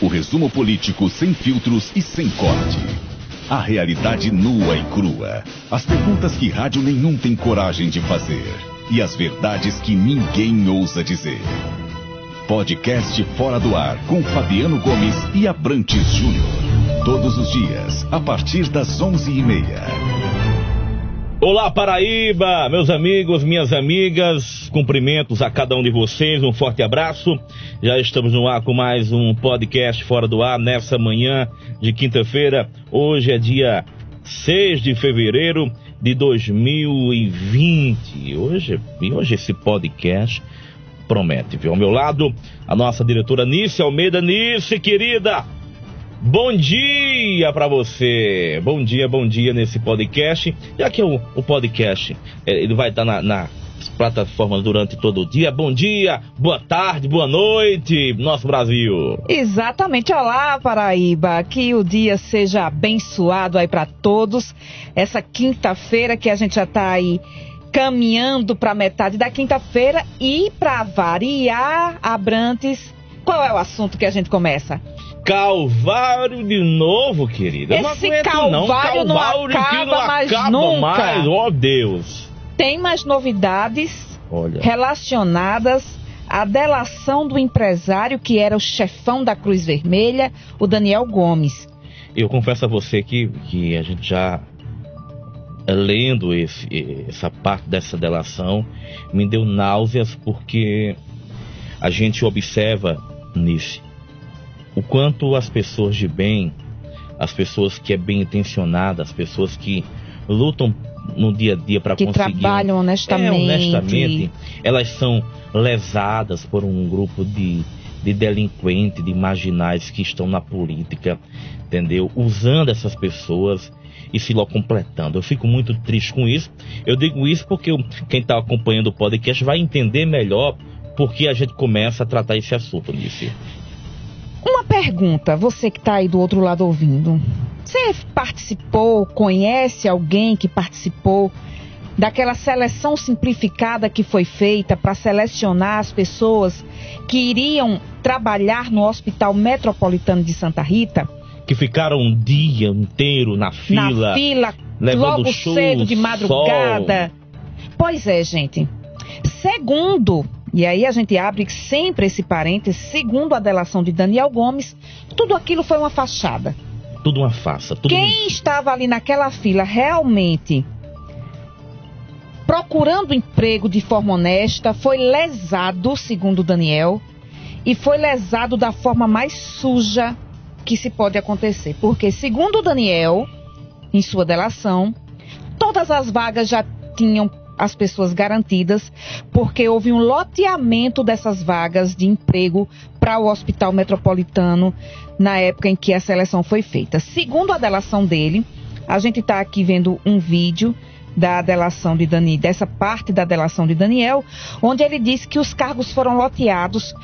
O resumo político sem filtros e sem corte. A realidade nua e crua. As perguntas que rádio nenhum tem coragem de fazer. E as verdades que ninguém ousa dizer. Podcast Fora do Ar com Fabiano Gomes e Abrantes Júnior. Todos os dias, a partir das onze e meia. Olá Paraíba, meus amigos, minhas amigas, cumprimentos a cada um de vocês, um forte abraço. Já estamos no ar com mais um podcast Fora do Ar nessa manhã de quinta-feira. Hoje é dia 6 de fevereiro de 2020. Hoje, hoje esse podcast promete, viu? Ao meu lado, a nossa diretora Nice Almeida. Nice, querida, Bom dia para você. Bom dia, bom dia nesse podcast. Já que o, o podcast é, ele vai estar na, nas plataformas durante todo o dia. Bom dia, boa tarde, boa noite, nosso Brasil. Exatamente. Olá, Paraíba. Que o dia seja abençoado aí para todos. Essa quinta-feira que a gente já está aí caminhando para metade da quinta-feira e para variar, Abrantes, qual é o assunto que a gente começa? Calvário de novo, querida. Esse não calvário, não. calvário não acaba, não mais acaba nunca. Mais. Oh, Deus. Tem mais novidades Olha. relacionadas à delação do empresário que era o chefão da Cruz Vermelha, o Daniel Gomes. Eu confesso a você que, que a gente já lendo esse, essa parte dessa delação me deu náuseas porque a gente observa nisso o quanto as pessoas de bem, as pessoas que é bem intencionadas, as pessoas que lutam no dia a dia para conseguir. Que trabalham honestamente. É, honestamente, elas são lesadas por um grupo de, de delinquentes, de marginais que estão na política, entendeu? Usando essas pessoas e se completando. Eu fico muito triste com isso. Eu digo isso porque eu, quem está acompanhando o podcast vai entender melhor porque a gente começa a tratar esse assunto, Nice. Uma pergunta, você que está aí do outro lado ouvindo. Você participou, conhece alguém que participou daquela seleção simplificada que foi feita para selecionar as pessoas que iriam trabalhar no Hospital Metropolitano de Santa Rita? Que ficaram um dia inteiro na fila. Na fila, logo cedo de madrugada. Sol. Pois é, gente. Segundo e aí a gente abre sempre esse parênteses, segundo a delação de Daniel Gomes, tudo aquilo foi uma fachada. Tudo uma farsa. Tudo Quem um... estava ali naquela fila realmente procurando emprego de forma honesta foi lesado, segundo Daniel, e foi lesado da forma mais suja que se pode acontecer. Porque, segundo Daniel, em sua delação, todas as vagas já tinham as pessoas garantidas, porque houve um loteamento dessas vagas de emprego para o Hospital Metropolitano na época em que a seleção foi feita. Segundo a delação dele, a gente está aqui vendo um vídeo da delação de Dani, dessa parte da delação de Daniel, onde ele disse que os cargos foram loteados,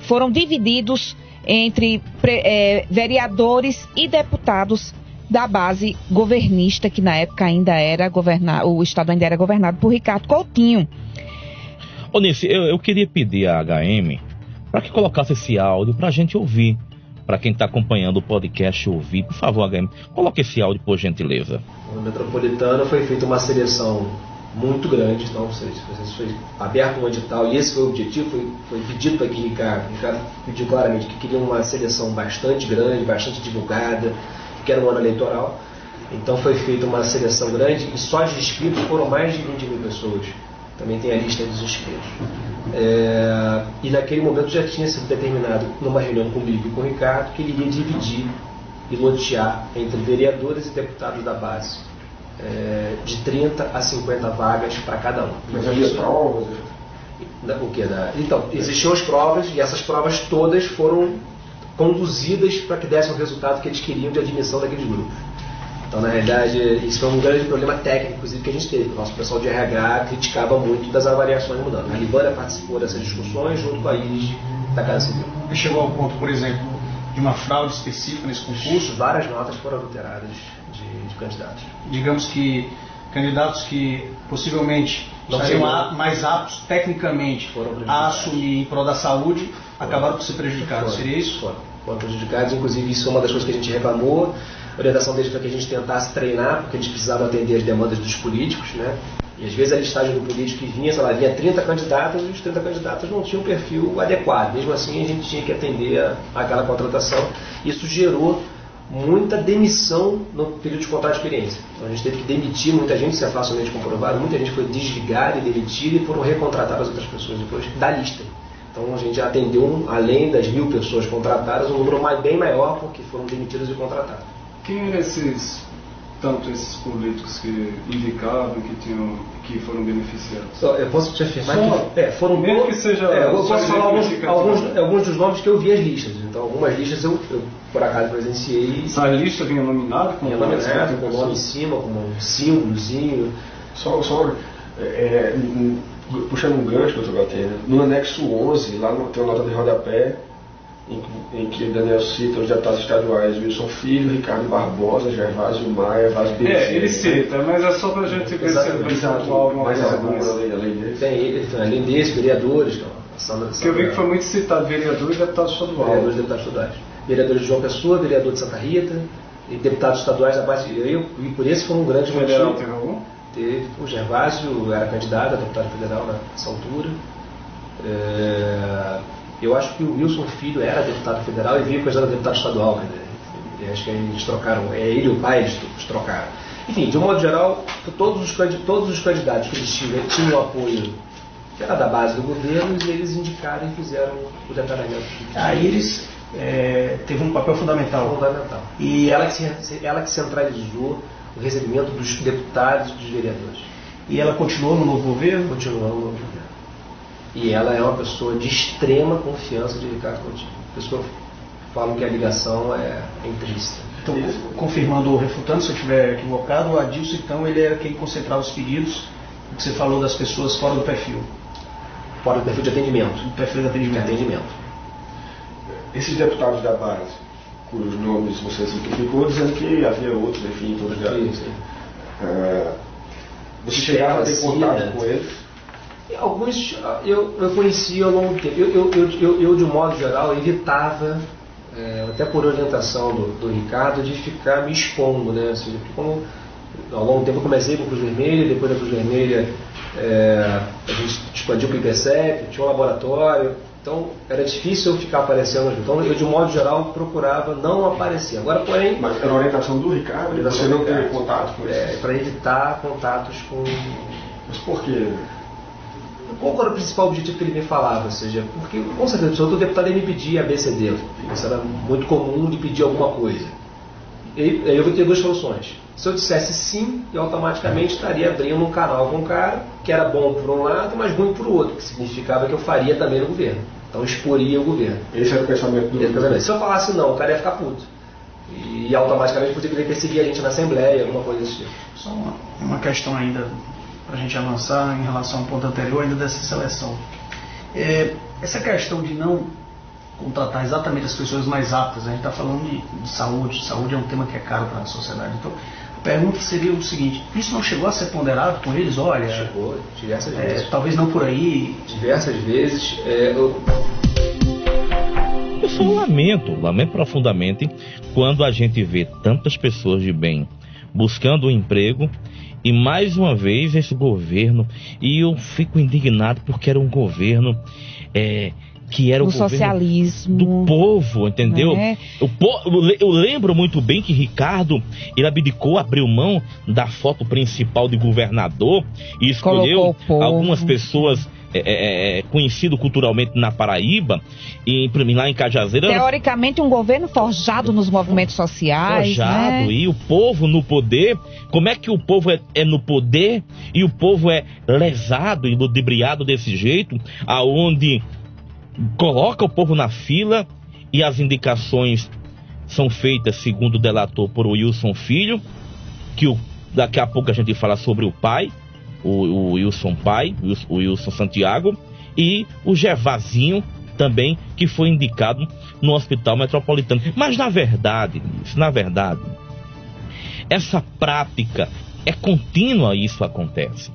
foram divididos entre é, vereadores e deputados da base governista, que na época ainda era governado, o Estado ainda era governado por Ricardo Coutinho. Ô, Nice, eu, eu queria pedir à HM para que colocasse esse áudio para a gente ouvir. Para quem está acompanhando o podcast ouvir, por favor, HM, coloque esse áudio por gentileza. No Metropolitano foi feita uma seleção muito grande, então foi aberto um edital e esse foi o objetivo, foi, foi pedido para que Ricardo, Ricardo pediu claramente que queria uma seleção bastante grande, bastante divulgada, que era um ano eleitoral. Então foi feita uma seleção grande e só de inscritos foram mais de 20 mil pessoas. Também tem a lista dos inscritos. É, e naquele momento já tinha sido determinado, numa reunião comigo e com o Ricardo, que ele iria dividir e lotear entre vereadores e deputados da base. É, de 30 a 50 vagas para cada um. Mas havia provas? O que? Da, então, existiam as provas e essas provas todas foram conduzidas para que dessem o resultado que eles queriam de admissão daqueles grupos. Então, na realidade, isso foi um grande problema técnico, inclusive, que a gente teve. O nosso pessoal de RH criticava muito das avaliações mudando. A Libana participou dessas discussões junto com a Iris da Casa Civil. E chegou ao ponto, por exemplo, de uma fraude específica nesse concurso? Várias notas foram adulteradas de, de candidatos. Digamos que candidatos que possivelmente não estariam mais aptos tecnicamente a assumir em prol da saúde, foram. acabaram por ser prejudicados. Seria isso? Foram. foram prejudicados. Inclusive, isso é uma das coisas que a gente reclamou. A orientação deles foi que a gente tentasse treinar, porque eles precisavam atender as demandas dos políticos, né? E às vezes a listagem do político que vinha, sei lá, vinha 30 candidatos e os 30 candidatos não tinham um perfil adequado. Mesmo assim, a gente tinha que atender a, aquela contratação. Isso gerou muita demissão no período de contrato de experiência. Então a gente teve que demitir muita gente, isso é facilmente comprovado, muita gente foi desligada e demitida e foram recontratadas outras pessoas depois da lista. Então a gente atendeu, além das mil pessoas contratadas, um número bem maior porque foram demitidas e contratadas. Quem eram esses, tanto esses políticos que indicavam, que, tinham, que foram beneficiados? Só, eu posso te afirmar Só, que é, foram mesmo que seja é, eu posso falar alguns, alguns, alguns dos nomes que eu vi as listas. Então algumas listas eu, eu por acaso presenciei Essa lista vinha nominada com Tinha nominado, com o nome em cima, com um símbolozinho. Só, só é, é, um- puxando um gancho, doutor Batena, no anexo 11, lá no, tem uma nota de rodapé, em, que- em que o Daniel cita os deputados estaduais Wilson Filho, Ricardo Barbosa, Gervásio Maia, Vaz Bezerra. É, ele cita, mas é só pra gente ver se alguma mais coisa alguma mais. além, desse. Tem ele, tem, além desse, vereadores, que é a Sandra Porque eu vi que foi muito citado vereador e deputado estadual. vereadores e deputados estaduais. Vereador de João Pessoa, vereador de Santa Rita, e deputados estaduais da base. Eu, e por esse foi um grande Federal motivo. teve algum? Teve, o Gervásio era candidato a deputado federal nessa altura. É, eu acho que o Wilson Filho era deputado federal e veio coisa deputado estadual. Quer dizer, eu acho que eles trocaram, é ele e o pai eles trocaram. Enfim, de um modo geral, todos os, todos os candidatos que eles tinham, tinham apoio que era da base do governo e eles indicaram e fizeram o detalhamento. Aí eles é, teve um papel fundamental. fundamental. E ela que, se- ela que centralizou o recebimento dos deputados e dos vereadores. E ela continuou no novo governo? Continuando no governo. E ela é uma pessoa de extrema confiança de Ricardo Coutinho. Pessoas falam que a ligação é intrínseca. Então, confirmando ou refutando, se eu estiver equivocado, o Adilson, então, ele era quem concentrava os pedidos, que você falou das pessoas fora do perfil, Fora do perfil de atendimento. do perfil de De atendimento. atendimento. Esses deputados da base, cujos nomes você simplificou, dizendo que havia outros, enfim, todos já. Isso. Ah, você chegava a ter contato Cida. com eles? Alguns eu, eu conheci ao longo do tempo. Eu, eu, eu, eu, de um modo geral, evitava, é, até por orientação do, do Ricardo, de ficar me expondo. Né? Ou seja, porque como ao longo do tempo eu comecei com a Cruz Vermelha, depois da Cruz Vermelha é, a gente expandiu para o IPSEP, tinha um laboratório. Então era difícil eu ficar aparecendo. Então eu, de um modo geral, procurava não aparecer. Agora, porém, Mas era orientação do Ricardo, você não teve contato com é, para evitar contatos com Mas por quê? Qual era o principal objetivo que ele me falava? Ou seja, porque com certeza o deputado ia me pedir ABCD. Isso era muito comum de pedir alguma coisa. E aí eu vou ter duas soluções. Se eu dissesse sim, eu automaticamente estaria abrindo um canal com o cara, que era bom por um lado, mas ruim por outro, que significava que eu faria também no governo. Então exporia o governo. Esse era o pensamento do. Casamento. Se eu falasse não, o cara ia ficar puto. E automaticamente poderia perseguir a gente na Assembleia, alguma coisa desse tipo. Só uma, uma questão ainda para a gente avançar em relação ao ponto anterior ainda dessa seleção. É, essa questão de não contratar exatamente as pessoas mais aptas, a gente está falando de, de saúde, saúde é um tema que é caro para a sociedade. Então, a pergunta seria o seguinte, isso não chegou a ser ponderado com eles? Olha, Chegou diversas é, vezes. talvez não por aí, Diversas vezes. é, eu, Eu só lamento, lamento profundamente quando a gente vê tantas pessoas de bem buscando um emprego e mais uma vez esse governo e eu fico indignado porque era um governo é, que era o do governo socialismo. do povo, entendeu? O po- eu eu lembro muito bem que Ricardo ele abdicou, abriu mão da foto principal de governador e escolheu o algumas pessoas é, é, é, conhecido culturalmente na Paraíba e lá em Cajazeira Teoricamente, um governo forjado nos movimentos sociais. forjado né? e o povo no poder. Como é que o povo é, é no poder e o povo é lesado e ludibriado desse jeito, aonde coloca o povo na fila e as indicações são feitas, segundo o delator, por Wilson Filho, que o- daqui a pouco a gente fala sobre o pai, o, o Wilson pai, o Wilson- Santiago, e o Gervazinho também, que foi indicado no Hospital Metropolitano. Mas na verdade, na verdade, essa prática é contínua, isso acontece.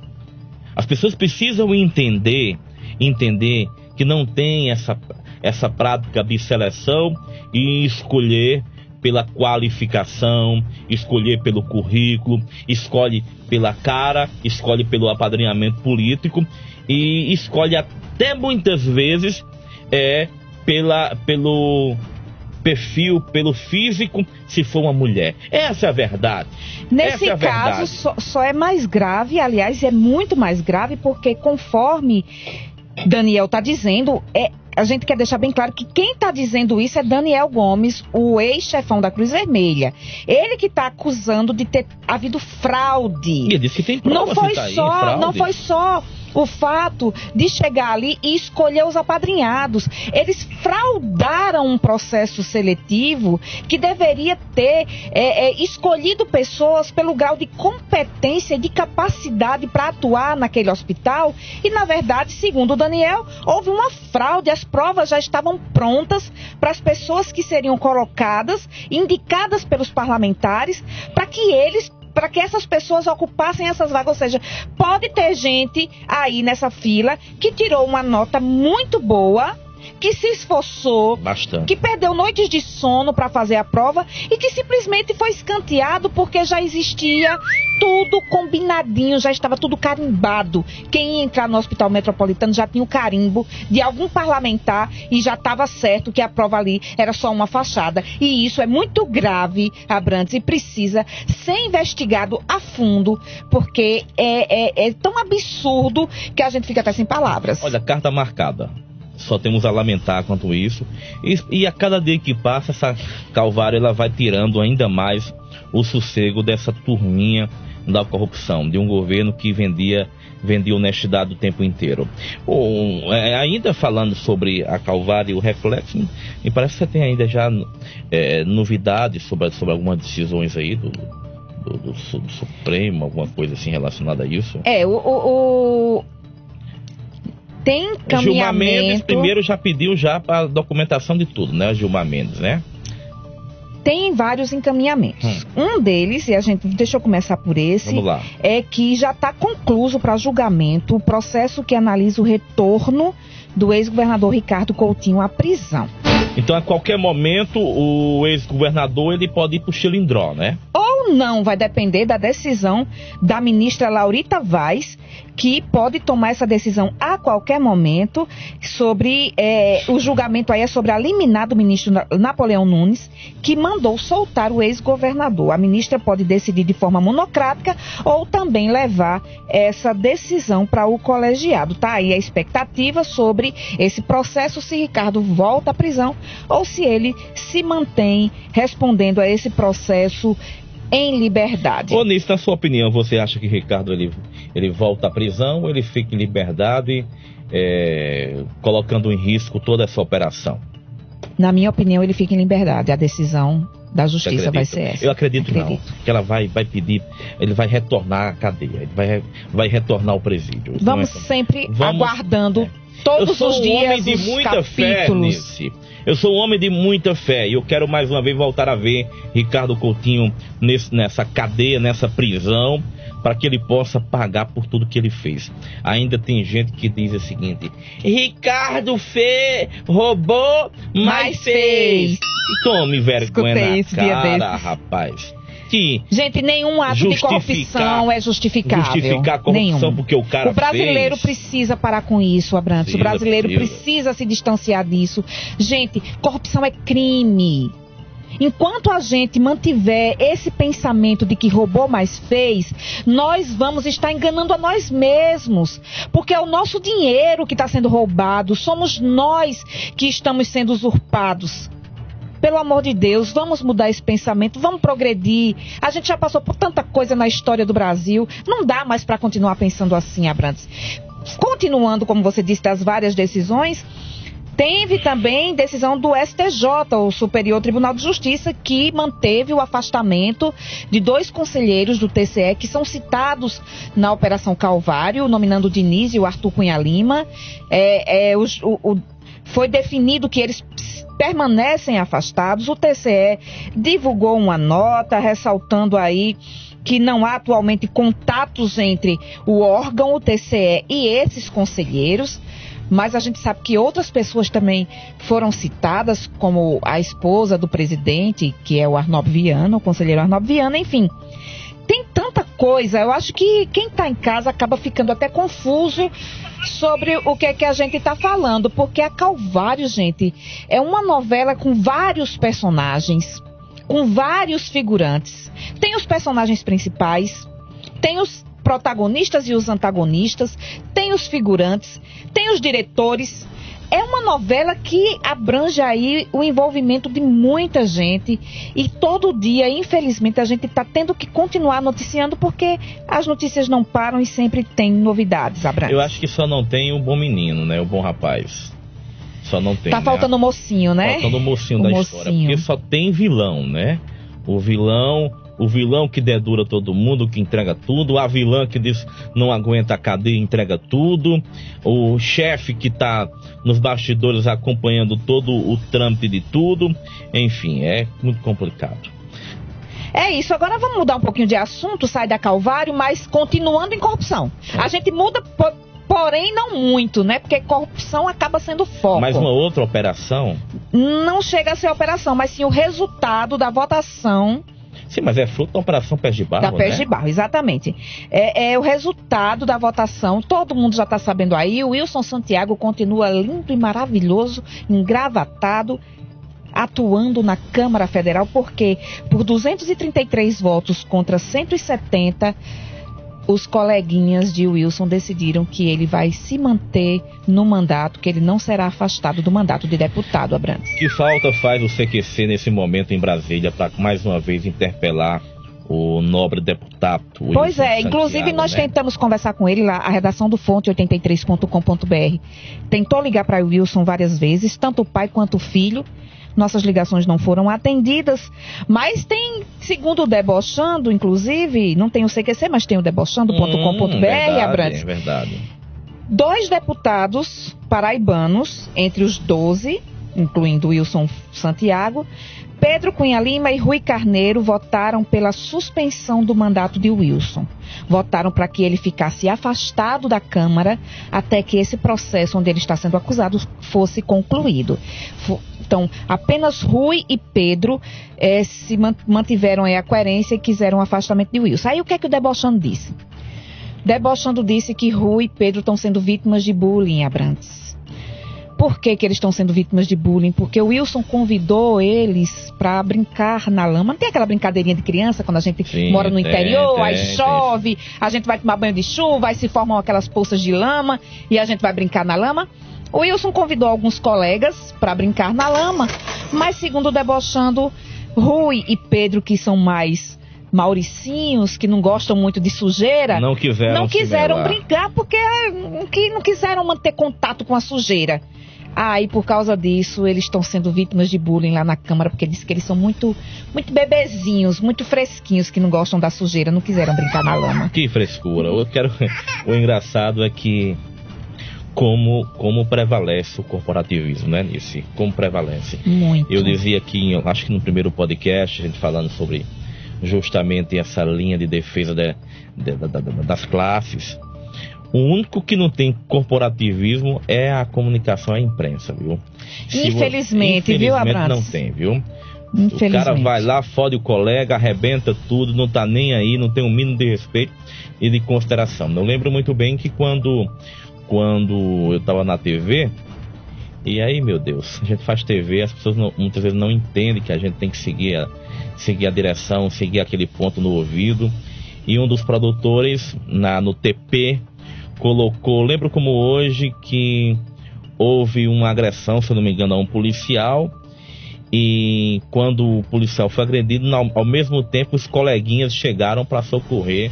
As pessoas precisam entender, entender que não tem essa essa prática de seleção e escolher pela qualificação, escolher pelo currículo, escolhe pela cara, escolhe pelo apadrinhamento político e escolhe até muitas vezes é pela pelo perfil, pelo físico, se for uma mulher. Essa é a verdade. Nesse é a caso, verdade. só, só é mais grave, aliás, é muito mais grave, porque conforme Daniel está dizendo, é, a gente quer deixar bem claro que quem está dizendo isso é Daniel Gomes, o ex-chefão da Cruz Vermelha. Ele que está acusando de ter havido fraude. E disse que tem prova Não foi tá aí, só, fraude. não foi só o fato de chegar ali e escolher os apadrinhados. Eles fraudaram um processo seletivo que deveria ter é, é, escolhido pessoas pelo grau de competência e de capacidade para atuar naquele hospital. E, na verdade, segundo o Daniel, houve uma fraude. As provas já estavam prontas para as pessoas que seriam colocadas, indicadas pelos parlamentares, para que eles para que essas pessoas ocupassem essas vagas. Ou seja, pode ter gente aí nessa fila que tirou uma nota muito boa, que se esforçou, Bastante. que perdeu noites de sono para fazer a prova e que simplesmente foi escanteado porque já existia tudo combinadinho, já estava tudo carimbado. Quem ia entrar no hospital metropolitano já tinha o carimbo de algum parlamentar e já estava certo que a prova ali era só uma fachada. E isso é muito grave, Abrantes, e precisa ser investigado a fundo, porque é, é- é tão absurdo que a gente fica até sem palavras. Olha, carta marcada. Só temos a lamentar quanto isso. E, e a cada dia que passa, essa Calvário ela vai tirando ainda mais o sossego dessa turminha da corrupção, de um governo que vendia, vendia honestidade o tempo inteiro. Bom, é, ainda falando sobre a Calvário e o reflexo, me parece que você tem ainda já é, novidades sobre, sobre algumas decisões aí do, do, do do Supremo, alguma coisa assim relacionada a isso. É, o. o- o- Tem Gilmar Mendes primeiro já pediu já a documentação de tudo, né? Gilmar Mendes, né? Tem vários encaminhamentos. Um deles, e a gente. Deixa eu começar por esse. Hum. Vamos lá. é que já está concluso para julgamento o processo que analisa o retorno do ex-governador Ricardo Coutinho à prisão. Então, a qualquer momento, o ex-governador ele pode ir pro Chilindró, né? Ou não, vai depender da decisão da ministra Laurita Vaz, que pode tomar essa decisão a qualquer momento sobre é, o julgamento aí é sobre a liminar do ministro Na- Napoleão Nunes, que mandou soltar o ex-governador. A ministra pode decidir de forma monocrática ou também levar essa decisão para o colegiado. Tá aí a expectativa sobre esse processo se Ricardo volta à prisão ou se ele se mantém respondendo a esse processo em liberdade. Ô, Nisso, na sua opinião, você acha que Ricardo ele, ele volta à prisão ou ele fica em liberdade, é, colocando em risco toda essa operação? Na minha opinião, ele fica em liberdade. A decisão da justiça vai ser essa. Eu acredito, não. Acredito. Que ela vai, vai pedir, ele vai retornar à cadeia, ele vai, vai retornar ao presídio. Não Vamos é- sempre Vamos- aguardando é. todos os um dias homem de os muita fé, capítulos. Eu sou um homem de muita fé e eu quero mais uma vez voltar a ver Ricardo Coutinho nesse- nessa cadeia, nessa prisão, para que ele possa pagar por tudo que ele fez. Ainda tem gente que diz o seguinte: Ricardo fez, roubou, mas Mas fez. fez. Tome vergonha Escutei na cara, rapaz. Que Gente, nenhum ato de corrupção é justificável. justificar a corrupção nenhum. porque o cara O brasileiro fez. precisa parar com isso, Abrantes. O brasileiro precisa. precisa se distanciar disso. Gente, corrupção é crime. Enquanto a gente mantiver esse pensamento de que roubou, mas fez, nós vamos estar enganando a nós mesmos. Porque é o nosso dinheiro que está sendo roubado, somos nós que estamos sendo usurpados. Pelo amor de Deus, vamos mudar esse pensamento, vamos progredir. A gente já passou por tanta coisa na história do Brasil, não dá mais para continuar pensando assim, Abrantes. Continuando, como você disse, das várias decisões, teve também decisão do STJ, o Superior Tribunal de Justiça, que manteve o afastamento de dois conselheiros do TCE que são citados na Operação Calvário, nominando o Diniz e o Arthur Cunha Lima. É, é, o- o- foi definido que eles permanecem afastados. O TCE divulgou uma nota ressaltando aí que não há atualmente contatos entre o órgão, o TCE e esses conselheiros. mas a gente sabe que outras pessoas também foram citadas, como a esposa do presidente, que é o Arnob Viana, o conselheiro Arnob Viana, enfim. Tem tanta coisa, eu acho que quem está em casa acaba ficando até confuso sobre o que é que a gente está falando, porque a Calvário, gente, é uma novela com vários personagens, com vários figurantes. Tem os personagens principais, tem os protagonistas e os antagonistas, tem os figurantes, tem os diretores. É uma novela que abrange aí o envolvimento de muita gente e todo dia, infelizmente, a gente está tendo que continuar noticiando porque as notícias não param e sempre tem novidades, Abrantes. Eu acho que só não tem o bom menino, né? O bom rapaz. Só não tem. Tá né? faltando o mocinho, né? Faltando o mocinho O da mocinho. história. Porque só tem vilão, né? O vilão, o vilão que dedura todo mundo, que entrega tudo, a vilã que diz não aguenta a cadeia e entrega tudo, o chefe que tá nos bastidores acompanhando todo o trâmite de tudo. Enfim, é muito complicado. É isso. Agora vamos mudar um pouquinho de assunto, sai da Calvário, mas continuando em corrupção. A gente muda, po- porém não muito, né? Porque corrupção acaba sendo foco. Mas uma outra operação. Não chega a ser operação, mas sim o resultado da votação Sim, mas é fruto da operação Pés de Barro. da Pés né? de Barro, exatamente. É, é o resultado da votação, todo mundo já está sabendo aí. O Wilson Santiago continua lindo e maravilhoso, engravatado, atuando na Câmara Federal, porque por 233 votos contra 170, os coleguinhas de Wilson decidiram que ele vai se manter no mandato, que ele não será afastado do mandato de deputado, Abrantes. Que falta faz o CQC nesse momento em Brasília para mais uma vez interpelar o nobre deputado? Pois Wilson é, inclusive Santiago, nós né? tentamos conversar com ele lá, a redação do Fonte 83.com.br. Tentou ligar para o Wilson várias vezes, tanto o pai quanto o filho. Nossas ligações não foram atendidas, mas tem, segundo o Debochando, inclusive, não tem o CQC, mas tem o debochando.com.br, Hum, verdade, Abrantes. É verdade. Dois deputados paraibanos, entre os 12, incluindo Wilson Santiago, Pedro Cunha Lima e Rui Carneiro votaram pela suspensão do mandato de Wilson. Votaram para que ele ficasse afastado da Câmara até que esse processo onde ele está sendo acusado fosse concluído. Então, apenas Rui e Pedro eh, se man- mantiveram aí a coerência e quiseram o afastamento de Wilson. Aí o que é que o Debochando disse? Debochando disse que Rui e Pedro estão sendo vítimas de bullying, Abrantes. Por que, que eles estão sendo vítimas de bullying? Porque o Wilson convidou eles para brincar na lama. Não tem aquela brincadeirinha de criança quando a gente Sim, mora no interior, tem, aí tem. chove, a gente vai tomar banho de chuva, aí se formam aquelas poças de lama e a gente vai brincar na lama. O Wilson convidou alguns colegas para brincar na lama, mas segundo o debochando, Rui e Pedro, que são mais mauricinhos, que não gostam muito de sujeira, Não quiseram não se quiseram brincar porque não qui- não quiseram manter contato com a sujeira. Ah, e por causa disso, eles estão sendo vítimas de bullying lá na Câmara, porque diz que eles são muito, muito bebezinhos, muito fresquinhos, que não gostam da sujeira, não quiseram brincar na lama. Que frescura. Eu quero... o engraçado é que como, como prevalece o corporativismo, né, Nice? Como prevalece. Muito. Eu dizia aqui, eu acho que no primeiro podcast, a gente falando sobre justamente essa linha de defesa de- de- da- das classes. O único que não tem corporativismo é a comunicação, a imprensa, viu? Vo- Infelizmente, viu, Infelizmente Abrantes? não tem, viu? O Infelizmente. cara vai lá, fode o colega, arrebenta tudo, não tá nem aí, não tem um mínimo de respeito e de consideração. Eu lembro muito bem que quando, quando eu tava na TV, e aí, meu Deus, a gente faz TV, as pessoas não- muitas vezes não entendem que a gente tem que seguir a, seguir a direção, seguir aquele ponto no ouvido. E um dos produtores na, no TP colocou, lembro como hoje, que houve uma agressão, se não me engano, a um policial. E quando o policial foi agredido, ao, mesmo tempo os coleguinhas chegaram para socorrer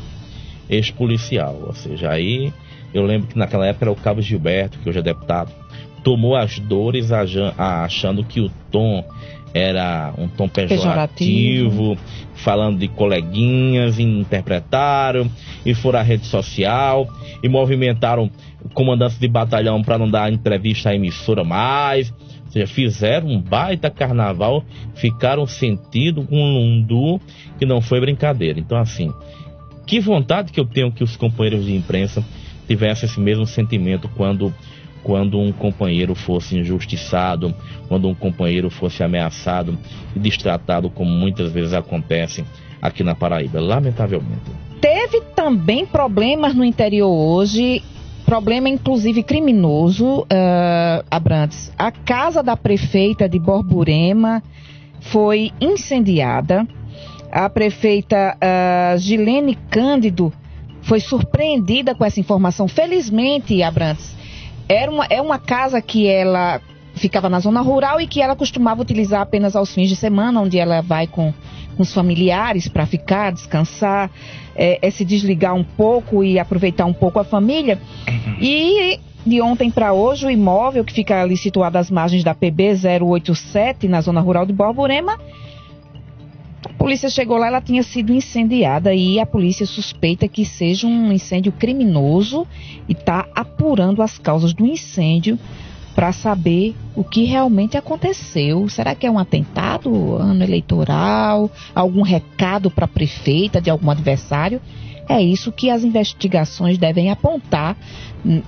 este policial. Ou seja, aí eu lembro que naquela época era o Cabo Gilberto, que hoje é deputado, tomou as dores achando que o tom era um tom pejorativo, falando de coleguinhas, interpretaram e foram à rede social e movimentaram comandantes de batalhão para não dar entrevista à emissora mais. Ou seja, fizeram um baita carnaval, ficaram sentido com um lundu que não foi brincadeira. Então, assim, que vontade que eu tenho que os companheiros de imprensa tivessem esse mesmo sentimento quando quando um companheiro fosse injustiçado, quando um companheiro fosse ameaçado e destratado, como muitas vezes acontece aqui na Paraíba, lamentavelmente. Teve também problemas no interior hoje, problema inclusive criminoso, uh, Abrantes. A casa da prefeita de Borborema foi incendiada. A prefeita uh, Gilene Cândido foi surpreendida com essa informação. Felizmente, Abrantes, era uma, é uma casa que ela ficava na zona rural e que ela costumava utilizar apenas aos fins de semana, onde ela vai com, com os familiares para ficar, descansar, é, é, se desligar um pouco e aproveitar um pouco a família. Uhum. E de ontem para hoje, o imóvel que fica ali situado às margens da PB 087, na zona rural de Borborema, polícia chegou lá, ela tinha sido incendiada e a polícia suspeita que seja um incêndio criminoso e está apurando as causas do incêndio para saber o que realmente aconteceu. Será que é um atentado, ano eleitoral, algum recado para a prefeita de algum adversário? É isso que as investigações devem apontar hum,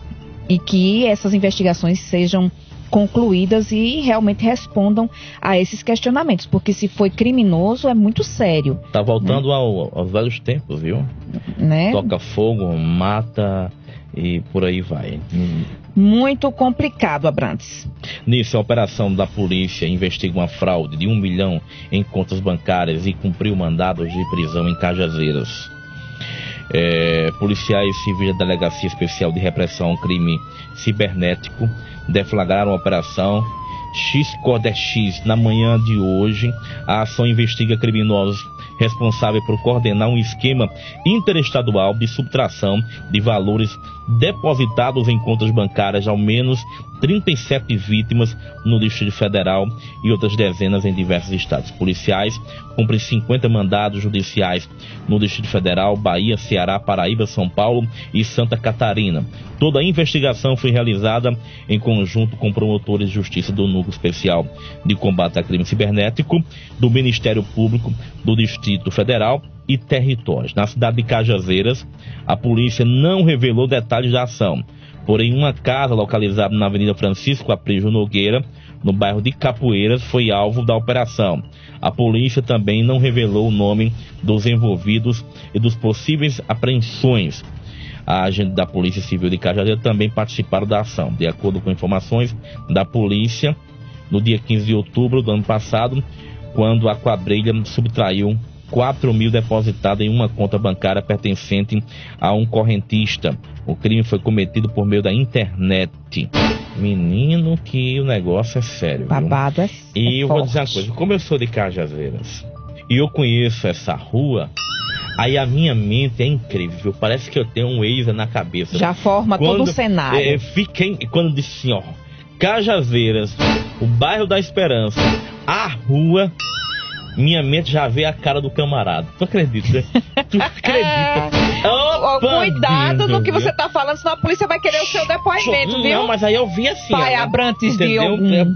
e que essas investigações sejam concluídas e realmente respondam a esses questionamentos, porque se foi criminoso é muito sério. Tá voltando né? ao, aos velhos tempos, viu? Né? Toca fogo, mata e por aí vai. Muito complicado, Abrantes. Nisso, a operação da polícia investiga uma fraude de um milhão em contas bancárias e cumpriu mandados de prisão em Cajazeiras. É, policiais civis da Delegacia Especial de Repressão ao Crime Cibernético deflagraram a operação X-Codex na manhã de hoje. A ação investiga criminosos responsáveis por coordenar um esquema interestadual de subtração de valores depositados em contas bancárias, ao menos 37 vítimas no Distrito Federal e outras dezenas em diversos estados. Policiais cumprem 50 mandados judiciais no Distrito Federal, Bahia, Ceará, Paraíba, São Paulo e Santa Catarina. Toda a investigação foi realizada em conjunto com promotores de justiça do Núcleo Especial de Combate a Crime Cibernético, do Ministério Público do Distrito Federal e Territórios. Na cidade de Cajazeiras, a polícia não revelou detalhes da ação Porém, uma casa localizada na Avenida Francisco Aprígio Nogueira, no bairro de Capoeiras, foi alvo da operação. A polícia também não revelou o nome dos envolvidos e dos possíveis apreensões. A agente da Polícia Civil de Cajazeira também participaram da ação. De acordo com informações da polícia, no dia 15 de outubro do ano passado, quando a quadrilha subtraiu 4 mil depositados em uma conta bancária pertencente a um correntista. O crime foi cometido por meio da internet. Menino, que o negócio é sério. Babado é E é eu forte. vou dizer uma coisa: como eu sou de Cajazeiras e eu conheço essa rua, aí a minha mente é incrível. Parece que eu tenho um ex na cabeça. Já forma quando, todo o cenário. É, fiquei, quando disse assim, ó, Cajazeiras, o bairro da Esperança, a rua minha mente já vê a cara do camarada. Tu acredita? tu acredita? Opa, Cuidado no que você tá falando, senão a polícia vai querer o seu depoimento, não, viu? Não, mas aí eu vi assim. Pai ó, Abrantes entendeu? de algum...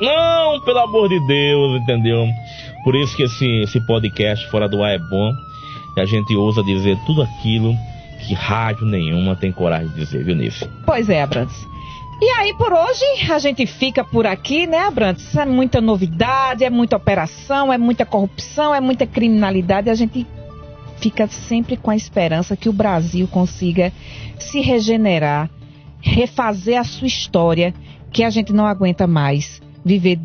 Não, pelo amor de Deus, entendeu? Por isso que esse, esse podcast Fora do Ar é bom. E a gente ousa dizer tudo aquilo que rádio nenhuma tem coragem de dizer, viu, Nisso? Pois é, Abrantes. E aí, por hoje, a gente fica por aqui, né, Abrantes? É muita novidade, é muita operação, é muita corrupção, é muita criminalidade. A gente fica sempre com a esperança que o Brasil consiga se regenerar, refazer a sua história, que a gente não aguenta mais viver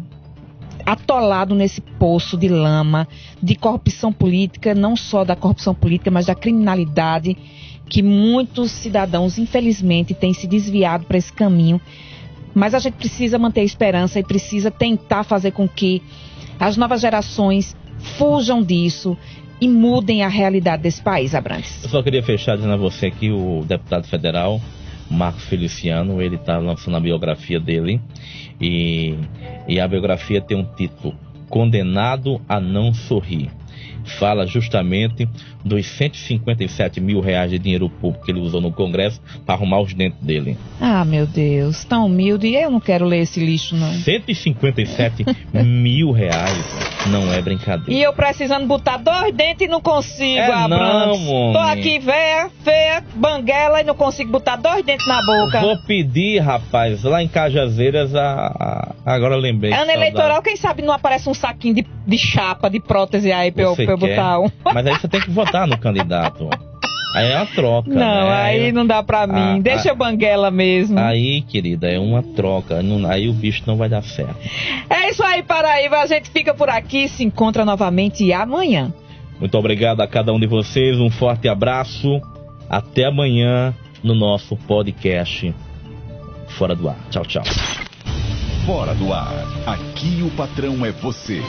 atolado nesse poço de lama, de corrupção política, não só da corrupção política, mas da criminalidade que muitos cidadãos, infelizmente, têm se desviado para esse caminho. Mas a gente precisa manter a esperança e precisa tentar fazer com que as novas gerações fujam disso e mudem a realidade desse país, Abrantes. Eu só queria fechar dizendo a você que o deputado federal Marcos Feliciano, ele está lançando a biografia dele e, e a biografia tem um título Condenado a Não Sorrir. Fala justamente dos 157 mil reais de dinheiro público que ele usou no Congresso para arrumar os dentes dele. Ah, meu Deus, tão humilde. Eu não quero ler esse lixo, não. 157 mil reais não é brincadeira. E eu precisando botar dois dentes e não consigo, É Abrantes. não, homem. Tô aqui véia, feia, banguela e não consigo botar dois dentes na boca. Vou pedir, rapaz, lá em Cajazeiras, a, a- agora eu lembrei. Ano eleitoral, quem sabe não aparece um saquinho de, de chapa, de prótese aí pra eu, pra eu botar um. Mas aí você tem que votar no candidato. Aí é uma troca. Não, né? aí não dá pra mim. Ah, Deixa ah. eu banguela mesmo. Aí, querida, é uma troca. Não- aí o bicho não vai dar certo. É isso aí, Paraíba. A gente fica por aqui. Se encontra novamente amanhã. Muito obrigado a cada um de vocês. Um forte abraço. Até amanhã no nosso podcast Fora do Ar. Tchau, tchau. Fora do ar. Aqui o patrão é você.